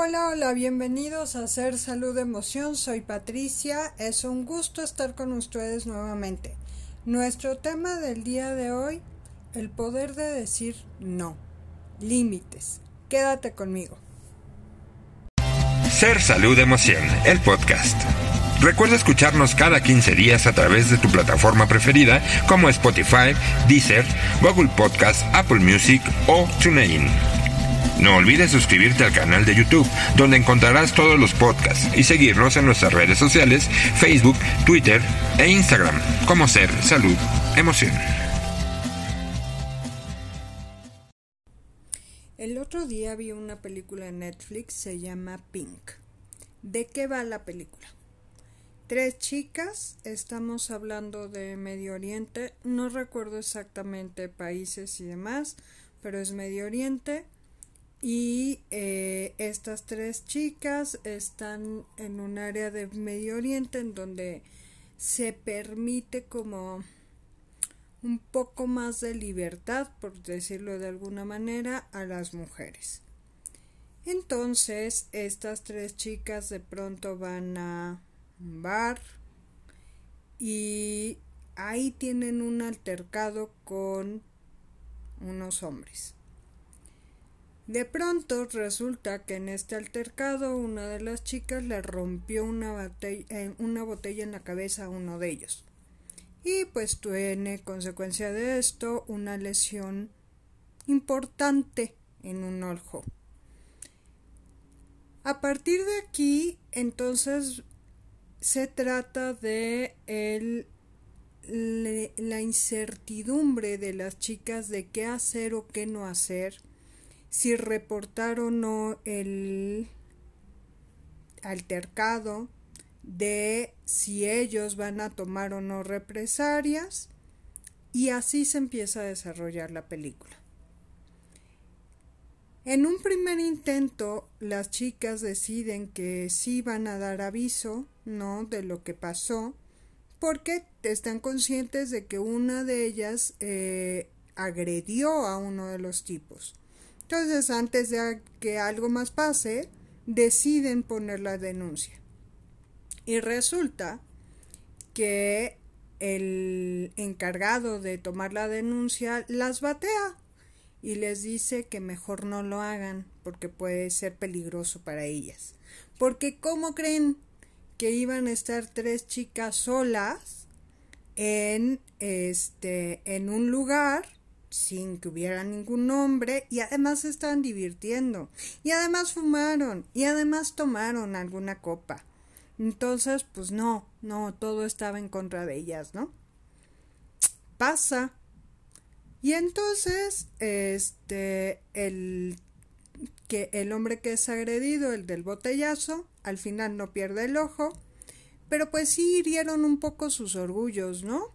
Hola, hola, bienvenidos a Ser Salud Emoción. Soy Patricia. Es un gusto estar con ustedes nuevamente. Nuestro tema del día de hoy, el poder de decir no. Límites. Quédate conmigo. Ser Salud Emoción, el podcast. Recuerda escucharnos cada 15 días a través de tu plataforma preferida como Spotify, Deezer, Google Podcast, Apple Music o TuneIn. No olvides suscribirte al canal de YouTube, donde encontrarás todos los podcasts, y seguirnos en nuestras redes sociales, Facebook, Twitter e Instagram, como Ser Salud Emoción. El otro día vi una película en Netflix, se llama Pink. ¿De qué va la película? Tres chicas, estamos hablando de Medio Oriente, no recuerdo exactamente países y demás, pero es Medio Oriente y eh, estas tres chicas están en un área de Medio Oriente en donde se permite como un poco más de libertad, por decirlo de alguna manera, a las mujeres. Entonces, estas tres chicas de pronto van a un bar y ahí tienen un altercado con unos hombres. De pronto resulta que en este altercado una de las chicas le rompió una botella, en la cabeza a uno de ellos. Y pues tiene consecuencia de esto una lesión importante en un ojo. A partir de aquí, entonces se trata de la incertidumbre de las chicas de qué hacer o qué no hacer si reportar o no el altercado, de si ellos van a tomar o no represalias y así se empieza a desarrollar la película. En un primer intento, las chicas deciden que sí van a dar aviso, ¿no? De lo que pasó, porque están conscientes de que una de ellas eh, agredió a uno de los tipos. Entonces, antes de que algo más pase, deciden poner la denuncia. Y resulta que el encargado de tomar la denuncia las batea y les dice que mejor no lo hagan porque puede ser peligroso para ellas. Porque ¿cómo creen que iban a estar tres chicas solas en este en un lugar sin que hubiera ningún nombre y además se estaban divirtiendo y además fumaron y además tomaron alguna copa. Entonces, pues no, no, todo estaba en contra de ellas, ¿no? Pasa. Y entonces, este, el que el hombre que es agredido, el del botellazo, al final no pierde el ojo, pero pues sí hirieron un poco sus orgullos, ¿no?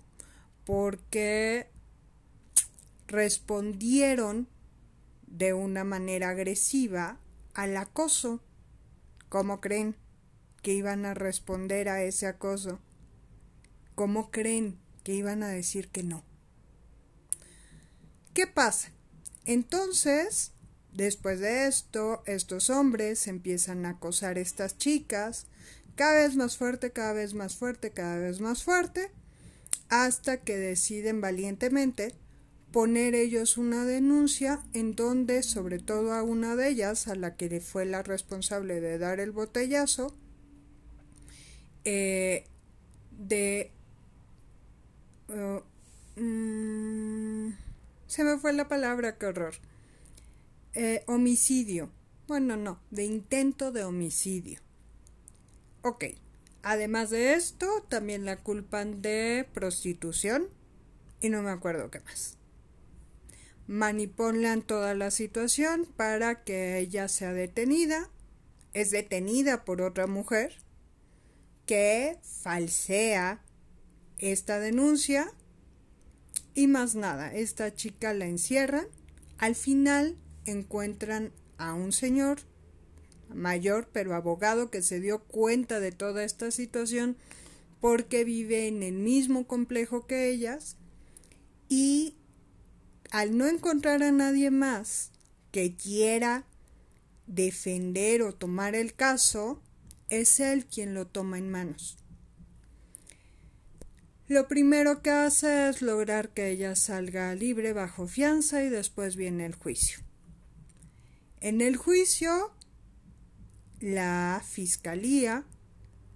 Porque respondieron de una manera agresiva al acoso. ¿Cómo creen que iban a responder a ese acoso? ¿Cómo creen que iban a decir que no? ¿Qué pasa? Entonces, después de esto, estos hombres empiezan a acosar a estas chicas, cada vez más fuerte, cada vez más fuerte, cada vez más fuerte, hasta que deciden valientemente poner ellos una denuncia en donde, sobre todo a una de ellas, a la que fue la responsable de dar el botellazo, eh, de... Uh, mm, se me fue la palabra, qué horror. Eh, homicidio. Bueno, no, de intento de homicidio. Ok. Además de esto, también la culpan de prostitución y no me acuerdo qué más manipulan toda la situación para que ella sea detenida. Es detenida por otra mujer que falsea esta denuncia y más nada, esta chica la encierran. Al final encuentran a un señor mayor pero abogado que se dio cuenta de toda esta situación porque vive en el mismo complejo que ellas y al no encontrar a nadie más que quiera defender o tomar el caso, es él quien lo toma en manos. Lo primero que hace es lograr que ella salga libre bajo fianza y después viene el juicio. En el juicio, la fiscalía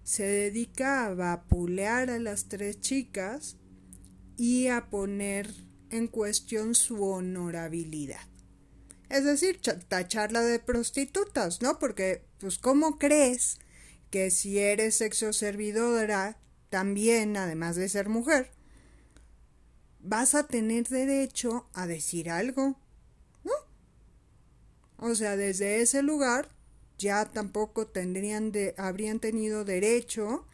se dedica a vapulear a las tres chicas y a poner en cuestión su honorabilidad. Es decir, tacharla de prostitutas, ¿no? Porque, pues, ¿cómo crees que si eres sexo servidora, también, además de ser mujer, vas a tener derecho a decir algo? ¿No? O sea, desde ese lugar ya tampoco tendrían de, habrían tenido derecho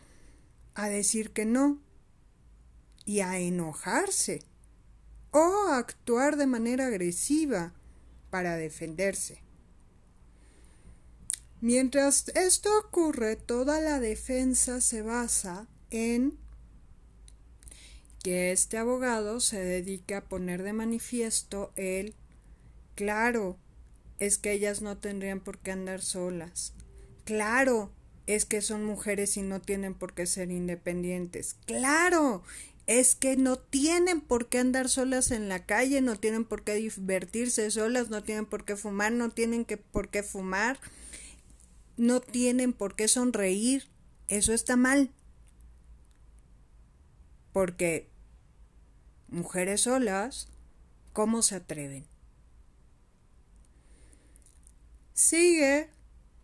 a decir que no y a enojarse o actuar de manera agresiva para defenderse. Mientras esto ocurre, toda la defensa se basa en que este abogado se dedica a poner de manifiesto el claro, es que ellas no tendrían por qué andar solas. Claro, es que son mujeres y no tienen por qué ser independientes. Claro, es que no tienen por qué andar solas en la calle, no tienen por qué divertirse solas, no tienen por qué fumar, no tienen que, por qué fumar, no tienen por qué sonreír. Eso está mal. Porque mujeres solas, ¿cómo se atreven? Sigue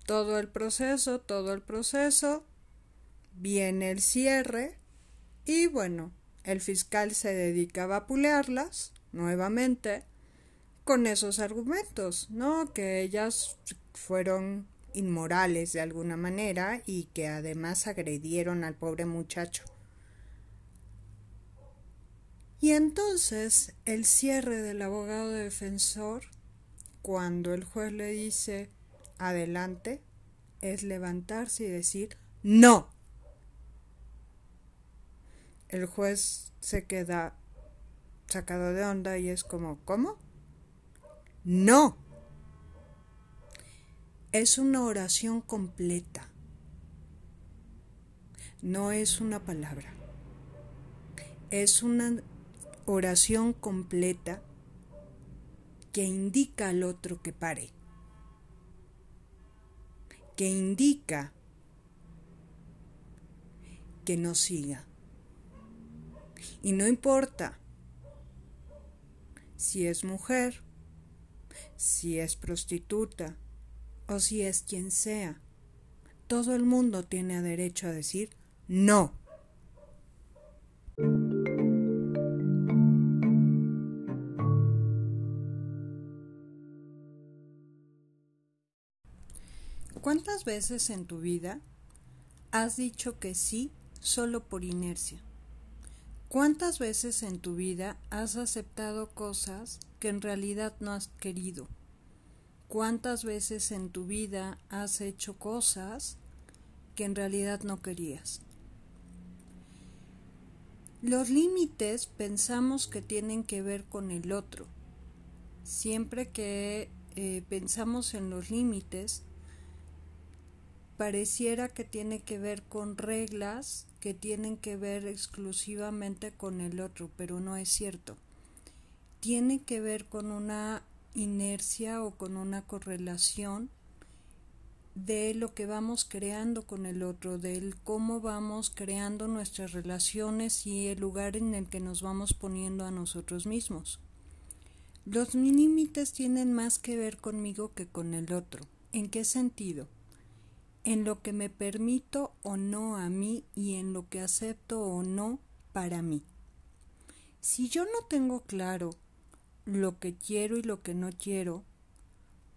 todo el proceso, todo el proceso, viene el cierre y bueno, el fiscal se dedica a vapulearlas nuevamente con esos argumentos, ¿no? Que ellas fueron inmorales de alguna manera y que además agredieron al pobre muchacho. Y entonces el cierre del abogado defensor, cuando el juez le dice adelante, es levantarse y decir no el juez se queda sacado de onda y es como, ¿cómo? No. Es una oración completa. No es una palabra. Es una oración completa que indica al otro que pare. Que indica que no siga. Y no importa si es mujer, si es prostituta o si es quien sea. Todo el mundo tiene derecho a decir no. ¿Cuántas veces en tu vida has dicho que sí solo por inercia? ¿Cuántas veces en tu vida has aceptado cosas que en realidad no has querido? ¿Cuántas veces en tu vida has hecho cosas que en realidad no querías? Los límites pensamos que tienen que ver con el otro. Siempre que eh, pensamos en los límites, pareciera que tiene que ver con reglas que tienen que ver exclusivamente con el otro, pero no es cierto. Tiene que ver con una inercia o con una correlación de lo que vamos creando con el otro, del cómo vamos creando nuestras relaciones y el lugar en el que nos vamos poniendo a nosotros mismos. Los límites tienen más que ver conmigo que con el otro. ¿En qué sentido? En lo que me permito o no a mí y en lo que acepto o no para mí. Si yo no tengo claro lo que quiero y lo que no quiero,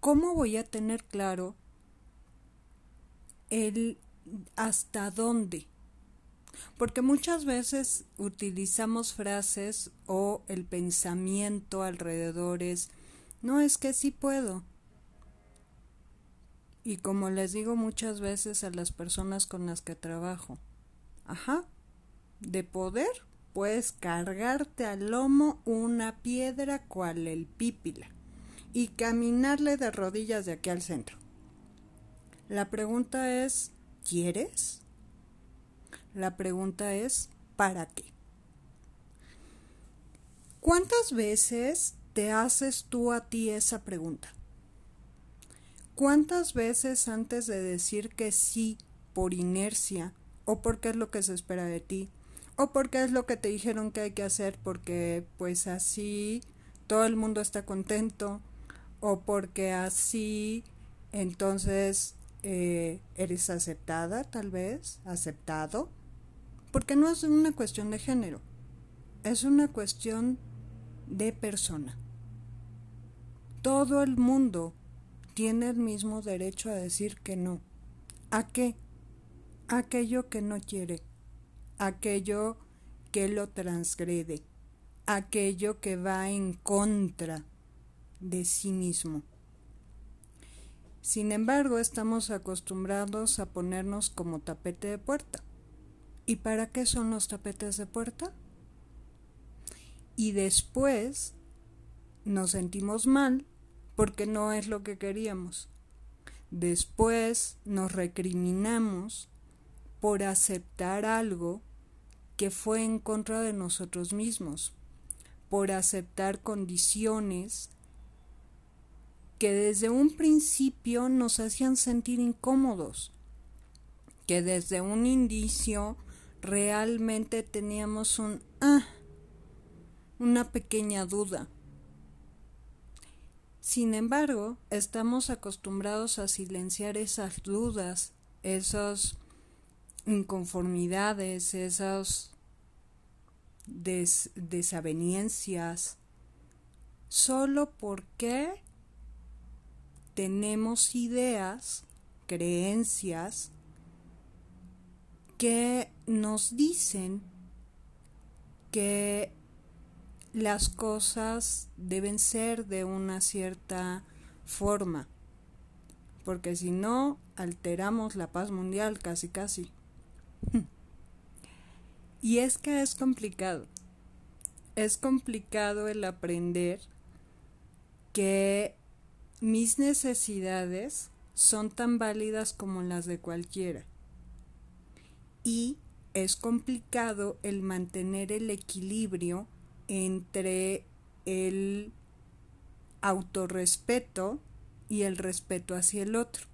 ¿cómo voy a tener claro el hasta dónde? Porque muchas veces utilizamos frases o el pensamiento alrededor es, no es que sí puedo, y como les digo muchas veces a las personas con las que trabajo, ajá, de poder puedes cargarte al lomo una piedra cual el pípila y caminarle de rodillas de aquí al centro. La pregunta es, ¿quieres? La pregunta es, ¿para qué? ¿Cuántas veces te haces tú a ti esa pregunta? ¿Cuántas veces antes de decir que sí por inercia o porque es lo que se espera de ti o porque es lo que te dijeron que hay que hacer porque pues así todo el mundo está contento o porque así entonces eh, eres aceptada tal vez, aceptado, porque no es una cuestión de género, es una cuestión de persona. Todo el mundo tiene el mismo derecho a decir que no. ¿A qué? Aquello que no quiere, aquello que lo transgrede, aquello que va en contra de sí mismo. Sin embargo, estamos acostumbrados a ponernos como tapete de puerta. ¿Y para qué son los tapetes de puerta? y después nos sentimos mal porque no es lo que queríamos. Después nos recriminamos por aceptar algo que fue en contra de nosotros mismos, por aceptar condiciones que desde un principio nos hacían sentir incómodos, que desde un indicio realmente teníamos un ah, una pequeña duda. Sin embargo, estamos acostumbrados a silenciar esas dudas, esas inconformidades, esas desavenencias, solo porque tenemos ideas, creencias que nos dicen que las cosas deben ser de una cierta forma, porque si no, alteramos la paz mundial casi casi. y es que es complicado. Es complicado el aprender que mis necesidades son tan válidas como las de cualquiera. Y es complicado el mantener el equilibrio entre el autorrespeto y el respeto hacia el otro.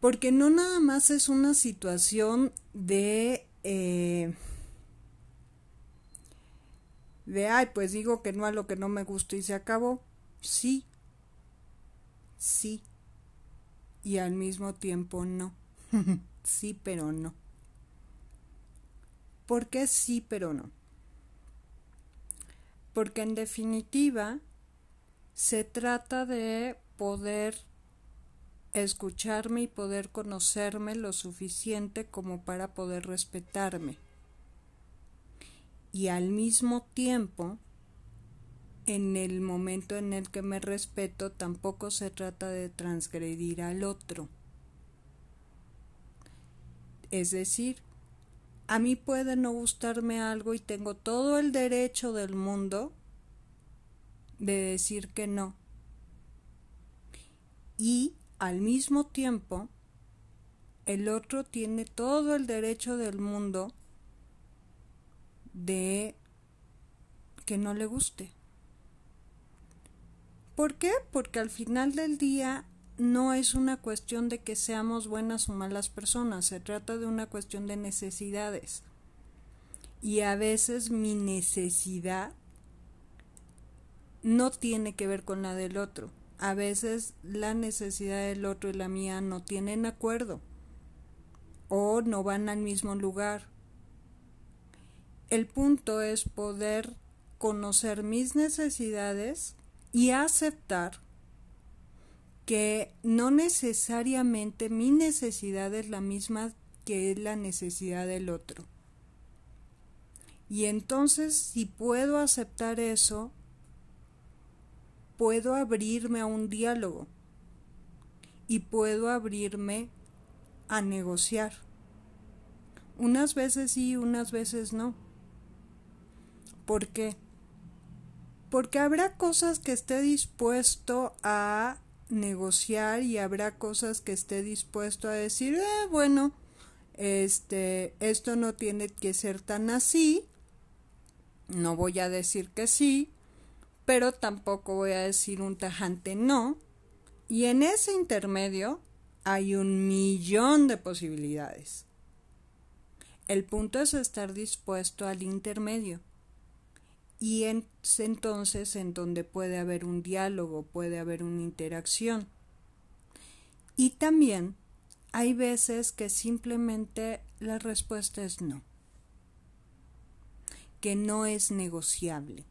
Porque no nada más es una situación de... Eh, de, ay, pues digo que no a lo que no me gusta y se acabó. Sí, sí. Y al mismo tiempo no. sí, pero no. ¿Por qué sí, pero no? Porque en definitiva se trata de poder escucharme y poder conocerme lo suficiente como para poder respetarme. Y al mismo tiempo, en el momento en el que me respeto, tampoco se trata de transgredir al otro. Es decir, a mí puede no gustarme algo y tengo todo el derecho del mundo de decir que no. Y al mismo tiempo, el otro tiene todo el derecho del mundo de que no le guste. ¿Por qué? Porque al final del día no es una cuestión de que seamos buenas o malas personas, se trata de una cuestión de necesidades. Y a veces mi necesidad no tiene que ver con la del otro. A veces la necesidad del otro y la mía no tienen acuerdo o no van al mismo lugar. El punto es poder conocer mis necesidades y aceptar que no necesariamente mi necesidad es la misma que la necesidad del otro. Y entonces, si puedo aceptar eso, puedo abrirme a un diálogo y puedo abrirme a negociar. Unas veces sí, unas veces no. ¿Por qué? Porque habrá cosas que esté dispuesto a negociar y habrá cosas que esté dispuesto a decir, eh, bueno, este, esto no tiene que ser tan así, no voy a decir que sí, pero tampoco voy a decir un tajante no, y en ese intermedio hay un millón de posibilidades. El punto es estar dispuesto al intermedio. Y es entonces en donde puede haber un diálogo, puede haber una interacción. Y también hay veces que simplemente la respuesta es no, que no es negociable,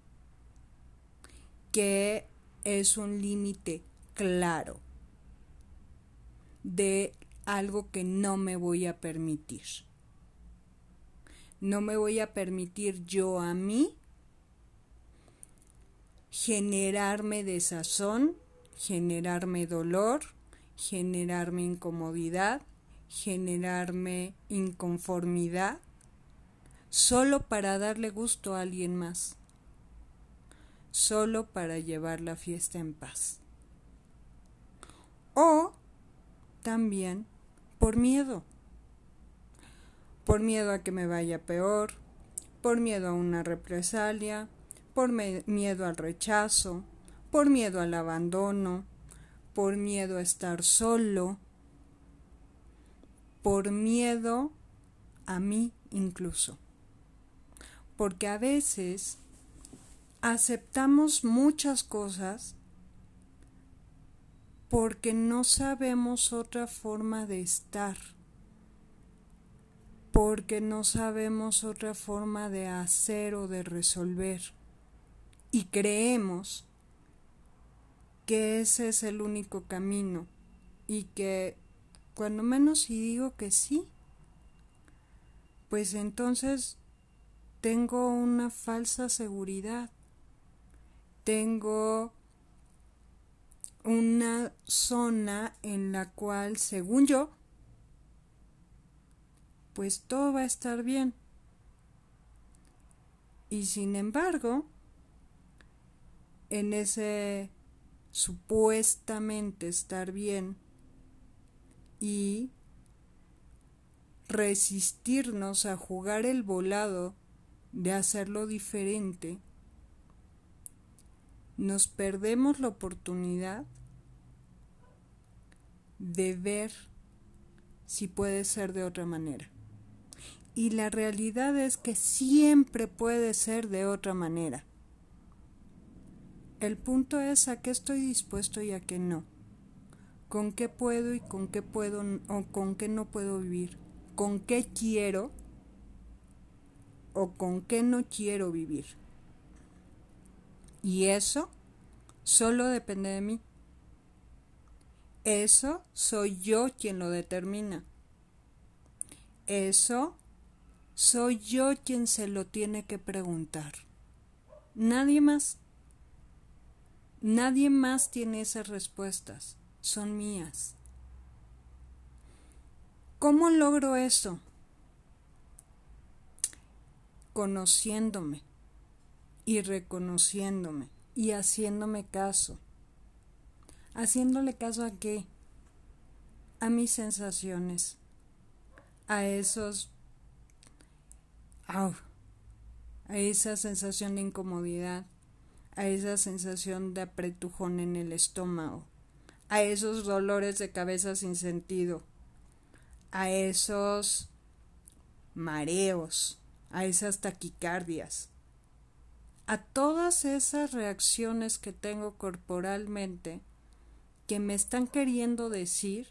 que es un límite claro de algo que no me voy a permitir. No me voy a permitir yo a mí generarme desazón, generarme dolor, generarme incomodidad, generarme inconformidad, solo para darle gusto a alguien más, solo para llevar la fiesta en paz. O también por miedo, por miedo a que me vaya peor, por miedo a una represalia, por miedo al rechazo, por miedo al abandono, por miedo a estar solo, por miedo a mí incluso. Porque a veces aceptamos muchas cosas porque no sabemos otra forma de estar, porque no sabemos otra forma de hacer o de resolver y creemos que ese es el único camino y que cuando menos si digo que sí, pues entonces tengo una falsa seguridad, tengo una zona en la cual, según yo, pues todo va a estar bien. Y sin embargo, en ese supuestamente estar bien y resistirnos a jugar el volado de hacerlo diferente, nos perdemos la oportunidad de ver si puede ser de otra manera. Y la realidad es que siempre puede ser de otra manera. El punto es a qué estoy dispuesto y a qué no. Con qué puedo y con qué puedo o con qué no puedo vivir. Con qué quiero o con qué no quiero vivir. Y eso solo depende de mí. Eso soy yo quien lo determina. Eso soy yo quien se lo tiene que preguntar. Nadie más. Nadie más tiene esas respuestas. Son mías. ¿Cómo logro eso? Conociéndome y reconociéndome y haciéndome caso. ¿Haciéndole caso a qué? A mis sensaciones, a esos... a esa sensación de incomodidad, a esa sensación de apretujón en el estómago, a esos dolores de cabeza sin sentido, a esos mareos, a esas taquicardias, a todas esas reacciones que tengo corporalmente que me están queriendo decir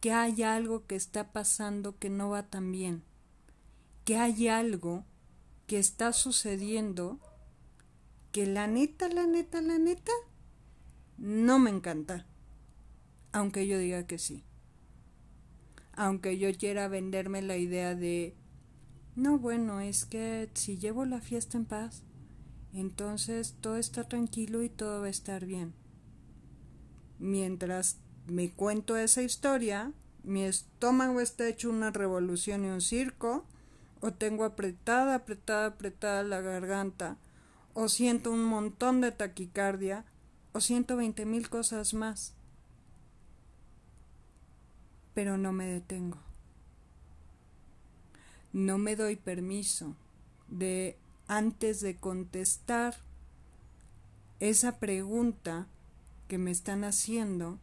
que hay algo que está pasando que no va tan bien, que hay algo que está sucediendo que la neta, la neta, la neta, no me encanta. Aunque yo diga que sí. Aunque yo quiera venderme la idea de, no, bueno, es que si llevo la fiesta en paz, entonces todo está tranquilo y todo va a estar bien. Mientras me cuento esa historia, mi estómago está hecho una revolución y un circo, o tengo apretada, apretada, apretada la garganta, o siento un montón de taquicardia, o siento veinte mil cosas más. pero no me detengo. No me doy permiso de, antes de contestar esa pregunta que me están haciendo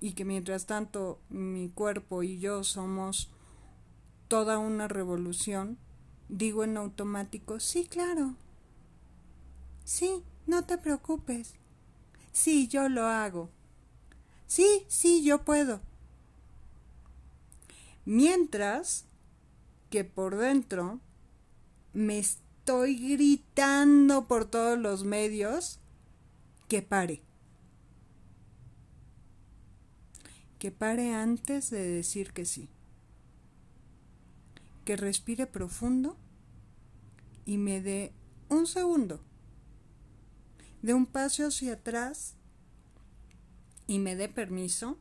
y que mientras tanto mi cuerpo y yo somos toda una revolución, digo en automático, sí, claro, sí, no te preocupes, sí, yo lo hago, sí, sí, yo puedo. Mientras que por dentro me estoy gritando por todos los medios que pare. Que pare antes de decir que sí. Que respire profundo y me dé un segundo. De un paso hacia atrás y me dé permiso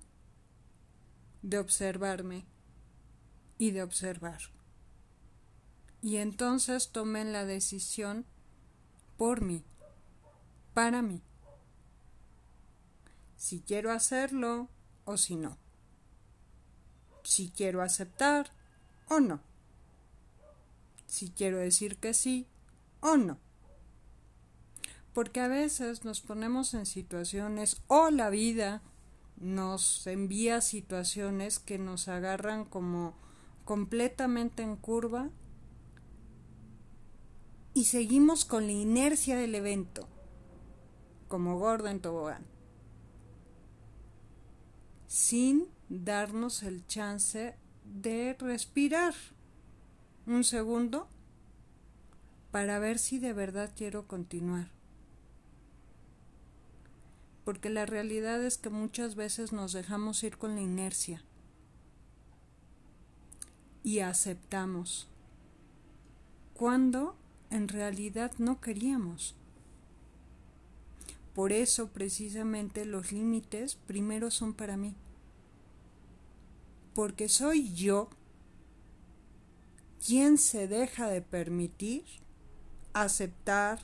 de observarme y de observar. Y entonces tomen la decisión por mí, para mí. Si quiero hacerlo o si no. Si quiero aceptar o no. Si quiero decir que sí o no. Porque a veces nos ponemos en situaciones o la vida nos envía situaciones que nos agarran como completamente en curva y seguimos con la inercia del evento, como gordo en tobogán, sin darnos el chance de respirar un segundo para ver si de verdad quiero continuar. Porque la realidad es que muchas veces nos dejamos ir con la inercia y aceptamos cuando en realidad no queríamos. Por eso precisamente los límites primero son para mí. Porque soy yo quien se deja de permitir aceptar,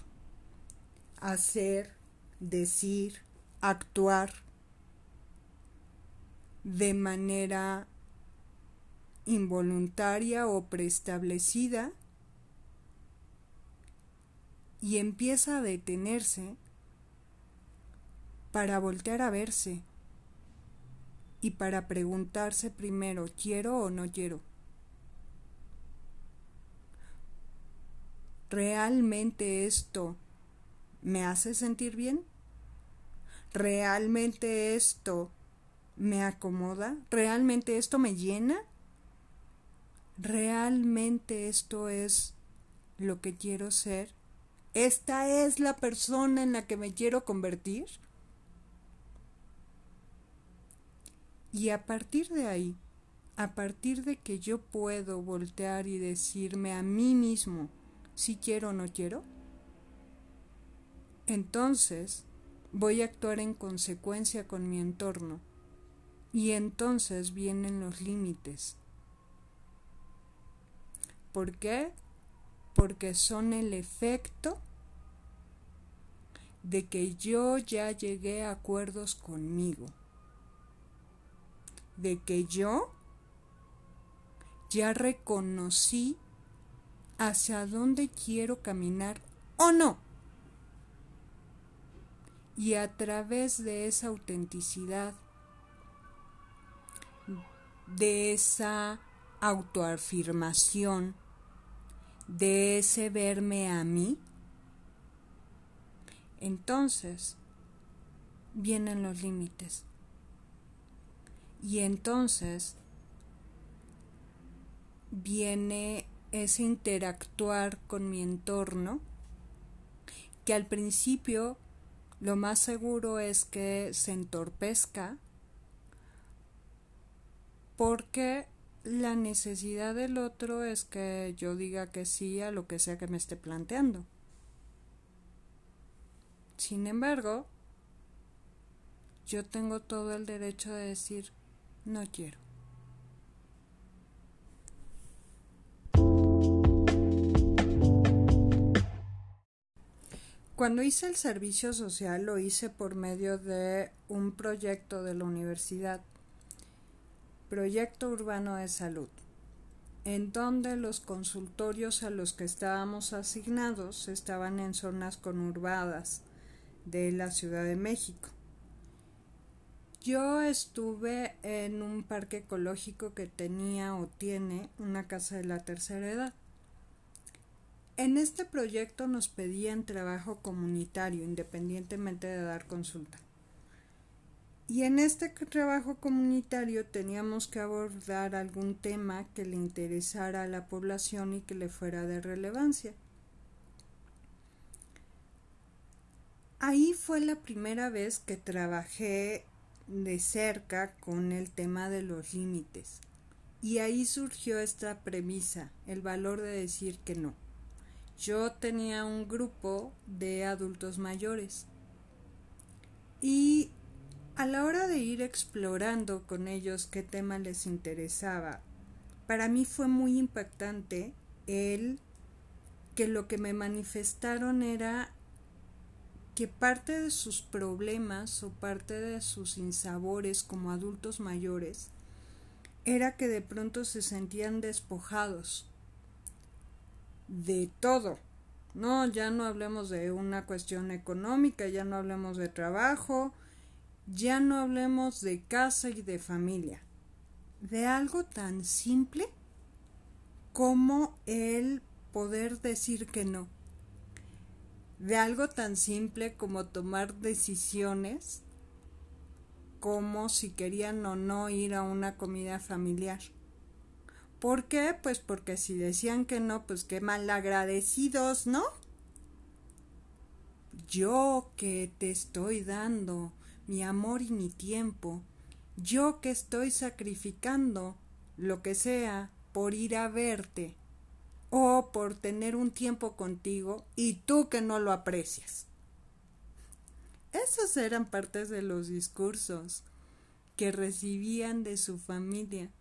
hacer, decir, actuar de manera involuntaria o preestablecida y empieza a detenerse para voltear a verse y para preguntarse primero, ¿quiero o no quiero? ¿Realmente esto me hace sentir bien? ¿Realmente esto me acomoda? ¿Realmente esto me llena? ¿realmente esto es lo que quiero ser? ¿Esta es la persona en la que me quiero convertir? Y a partir de ahí, a partir de que yo puedo voltear y decirme a mí mismo si quiero o no quiero, entonces voy a actuar en consecuencia con mi entorno y entonces vienen los límites ¿Por qué? Porque son el efecto de que yo ya llegué a acuerdos conmigo. De que yo ya reconocí hacia dónde quiero caminar o no. Y a través de esa autenticidad, de esa autoafirmación, de ese verme a mí, entonces vienen los límites. Y entonces viene ese interactuar con mi entorno, que al principio lo más seguro es que se entorpezca, porque la necesidad del otro es que yo diga que sí a lo que sea que me esté planteando. Sin embargo, yo tengo todo el derecho de decir no quiero. Cuando hice el servicio social lo hice por medio de un proyecto de la universidad proyecto urbano de salud, en donde los consultorios a los que estábamos asignados estaban en zonas conurbadas de la Ciudad de México. Yo estuve en un parque ecológico que tenía o tiene una casa de la tercera edad. En este proyecto nos pedían trabajo comunitario independientemente de dar consulta. Y en este trabajo comunitario teníamos que abordar algún tema que le interesara a la población y que le fuera de relevancia. Ahí fue la primera vez que trabajé de cerca con el tema de los límites. Y ahí surgió esta premisa, el valor de decir que no. Yo tenía un grupo de adultos mayores. Y a la hora de ir explorando con ellos qué tema les interesaba, para mí fue muy impactante el que lo que me manifestaron era que parte de sus problemas o parte de sus insabores como adultos mayores era que de pronto se sentían despojados de todo. No, ya no hablemos de una cuestión económica, ya no hablemos de trabajo, ya no hablemos de casa y de familia. De algo tan simple como el poder decir que no de algo tan simple como tomar decisiones como si querían o no ir a una comida familiar. ¿Por qué? Pues porque si decían que no, pues qué mal agradecidos, ¿no? Yo que te estoy dando mi amor y mi tiempo, yo que estoy sacrificando lo que sea por ir a verte, o por tener un tiempo contigo y tú que no lo aprecias. Esos eran partes de los discursos que recibían de su familia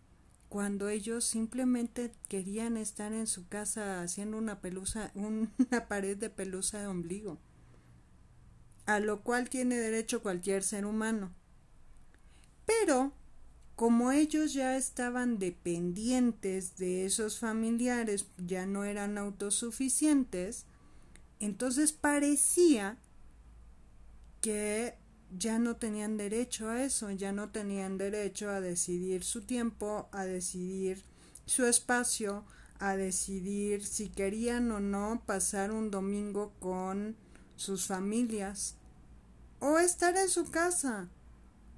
cuando ellos simplemente querían estar en su casa haciendo una pelusa, una pared de pelusa de ombligo, a lo cual tiene derecho cualquier ser humano. Pero como ellos ya estaban dependientes de esos familiares, ya no eran autosuficientes, entonces parecía que ya no tenían derecho a eso, ya no tenían derecho a decidir su tiempo, a decidir su espacio, a decidir si querían o no pasar un domingo con sus familias o estar en su casa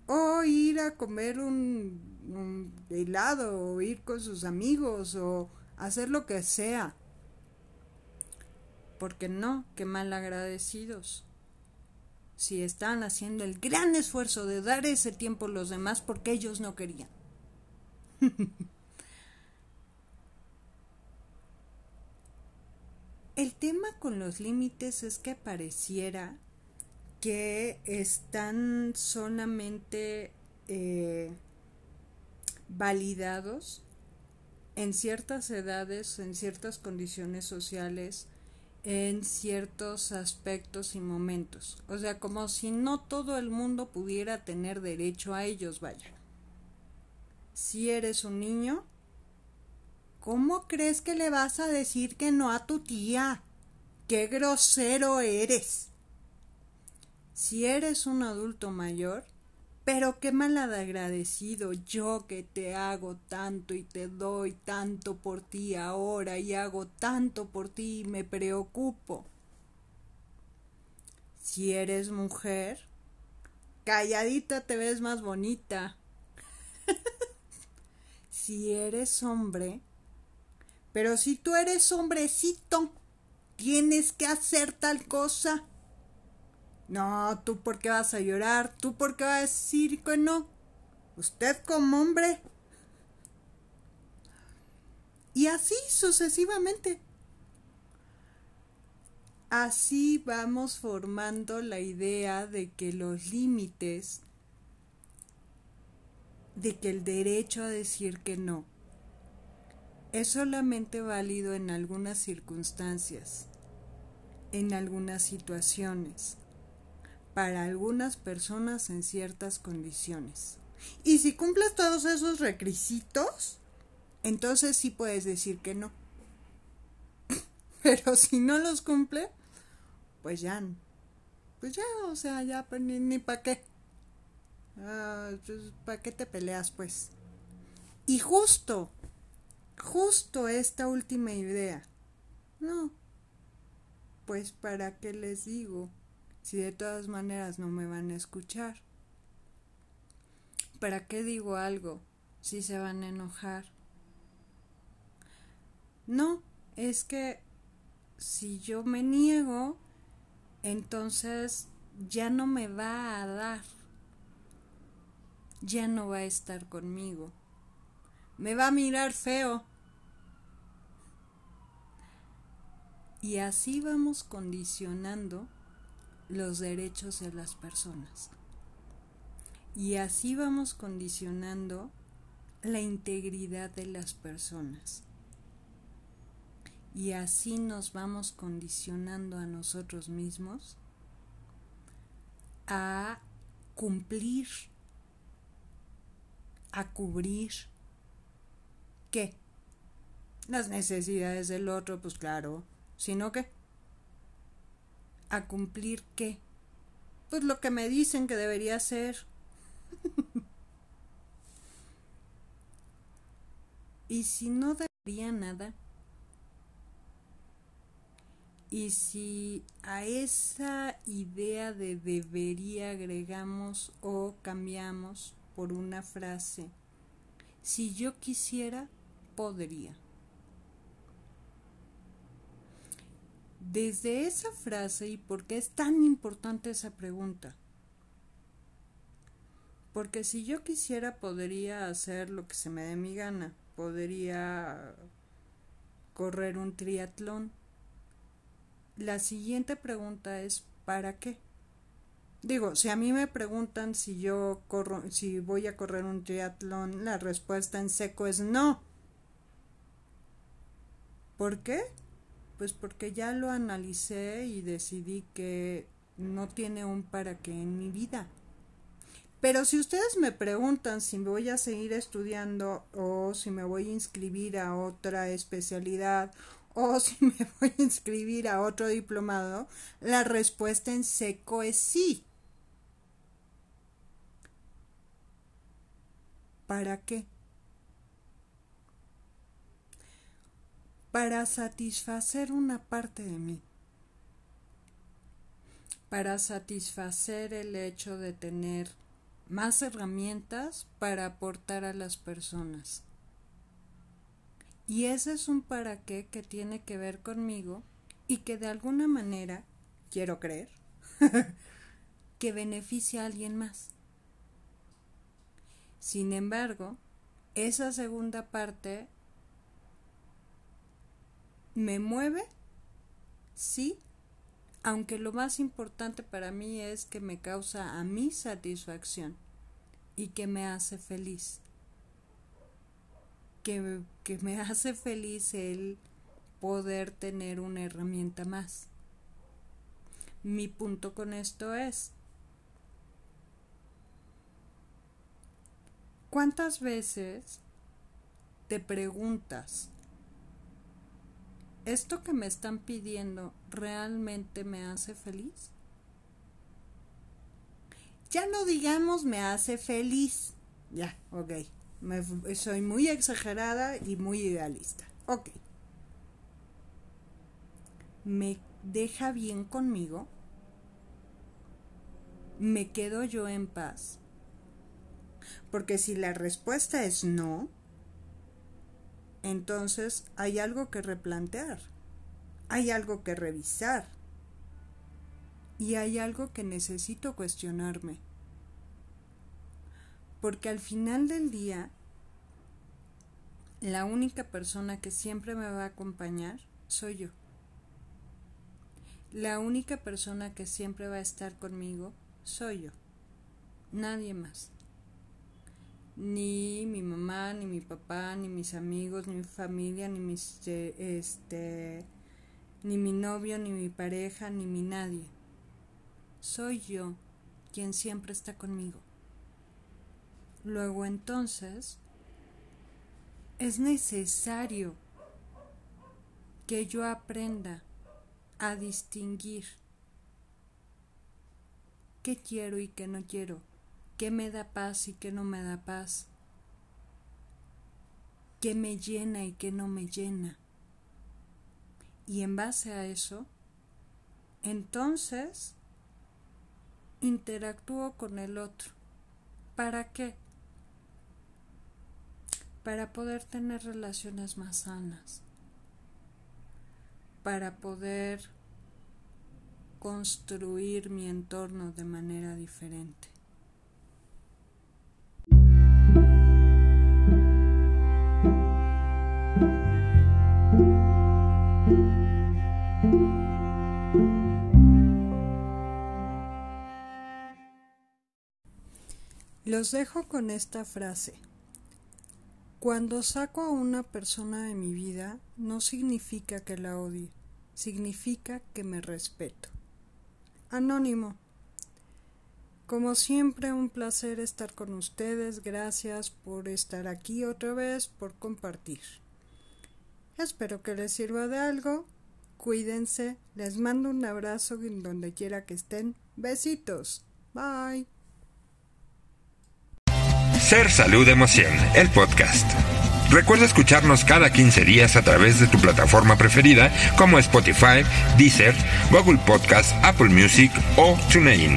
o ir a comer un, helado o ir con sus amigos o hacer lo que sea. Porque no, qué mal agradecidos. Si están haciendo el gran esfuerzo de dar ese tiempo a los demás porque ellos no querían. el tema con los límites es que pareciera que están solamente eh, validados en ciertas edades, en ciertas condiciones sociales, en ciertos aspectos y momentos. O sea, como si no todo el mundo pudiera tener derecho a ellos, vaya. Si eres un niño, ¿cómo crees que le vas a decir que no a tu tía? ¡Qué grosero eres! si eres un adulto mayor, pero qué mal agradecido yo que te hago tanto y te doy tanto por ti ahora y hago tanto por ti y me preocupo. Si eres mujer, calladita te ves más bonita. si eres hombre, pero si tú eres hombrecito, tienes que hacer tal cosa. No, tú por qué vas a llorar, tú por qué vas a decir que no. Usted como hombre. Y así sucesivamente. Así vamos formando la idea de que los límites, de que el derecho a decir que no, es solamente válido en algunas circunstancias, en algunas situaciones para algunas personas en ciertas condiciones. Y si cumples todos esos requisitos, entonces sí puedes decir que no. Pero si no los cumple, pues ya, pues ya, o sea, ya pues, ni, ni para qué. Ah, pues, ¿Para qué te peleas, pues? Y justo, justo esta última idea. No. Pues para qué les digo, si de todas maneras no me van a escuchar. ¿Para qué digo algo si se van a enojar? No, es que si yo me niego, entonces ya no me va a dar, ya no va a estar conmigo, me va a mirar feo. Y así vamos condicionando los derechos de las personas. Y así vamos condicionando la integridad de las personas. Y así nos vamos condicionando a nosotros mismos a cumplir, a cubrir, ¿qué? Las necesidades del otro, pues claro, sino que a cumplir qué? Pues lo que me dicen que debería ser. y si no daría nada, y si a esa idea de debería agregamos o cambiamos por una frase, si yo quisiera, podría. Desde esa frase, ¿y por qué es tan importante esa pregunta? Porque si yo quisiera, podría hacer lo que se me dé mi gana. Podría correr un triatlón la siguiente pregunta es ¿para qué? Digo, si a mí me preguntan si yo corro, si voy a correr un triatlón, la respuesta en seco es no. ¿Por qué? Pues porque ya lo analicé y decidí que no tiene un para qué en mi vida. Pero si ustedes me preguntan si me voy a seguir estudiando o si me voy a inscribir a otra especialidad o si me voy a inscribir a otro diplomado, la respuesta en seco es sí. ¿Para qué? Para satisfacer una parte de mí. Para satisfacer el hecho de tener más herramientas para aportar a las personas y ese es un para qué que tiene que ver conmigo y que de alguna manera, quiero creer, que beneficia a alguien más. Sin embargo, esa segunda parte me mueve, sí, aunque lo más importante para mí es que me causa a mí satisfacción y que me hace feliz que, me hace feliz el poder tener una herramienta más. Mi punto con esto es, ¿cuántas veces te preguntas, ¿esto que me están pidiendo realmente me hace feliz? Ya no digamos me hace feliz. Ya, ok soy muy exagerada y muy idealista. Ok. ¿Me deja bien conmigo? ¿Me quedo yo en paz? Porque si la respuesta es no, entonces hay algo que replantear, hay algo que revisar y hay algo que necesito cuestionarme porque al final del día la única persona que siempre me va a acompañar soy yo. La única persona que siempre va a estar conmigo soy yo. Nadie más. Ni mi mamá, ni mi papá, ni mis amigos, ni mi familia, ni mis este ni mi novio, ni mi pareja, ni mi nadie. Soy yo quien siempre está conmigo luego entonces es necesario que yo aprenda a distinguir qué quiero y qué no quiero, qué me da paz y qué no me da paz, qué me llena y qué no me llena. Y en base a eso, entonces interactúo con el otro. ¿Para qué? Para poder tener relaciones más sanas, para poder construir mi entorno de manera diferente. Los dejo con esta frase. Cuando saco a una persona de mi vida, no significa que la odie, significa que me respeto. Anónimo. Como siempre, un placer estar con ustedes. Gracias por estar aquí otra vez, por compartir. Espero que les sirva de algo. Cuídense. Les mando un abrazo en donde quiera que estén. Besitos. Bye. Ser Salud Emoción, el podcast. Recuerda escucharnos cada 15 días a través de tu plataforma preferida como Spotify, Deezer, Google Podcast, Apple Music o TuneIn.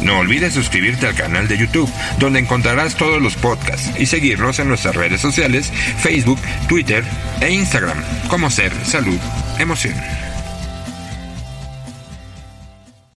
No olvides suscribirte al canal de YouTube, donde encontrarás todos los podcasts y seguirnos en nuestras redes sociales, Facebook, Twitter e Instagram, como Ser Salud Emoción.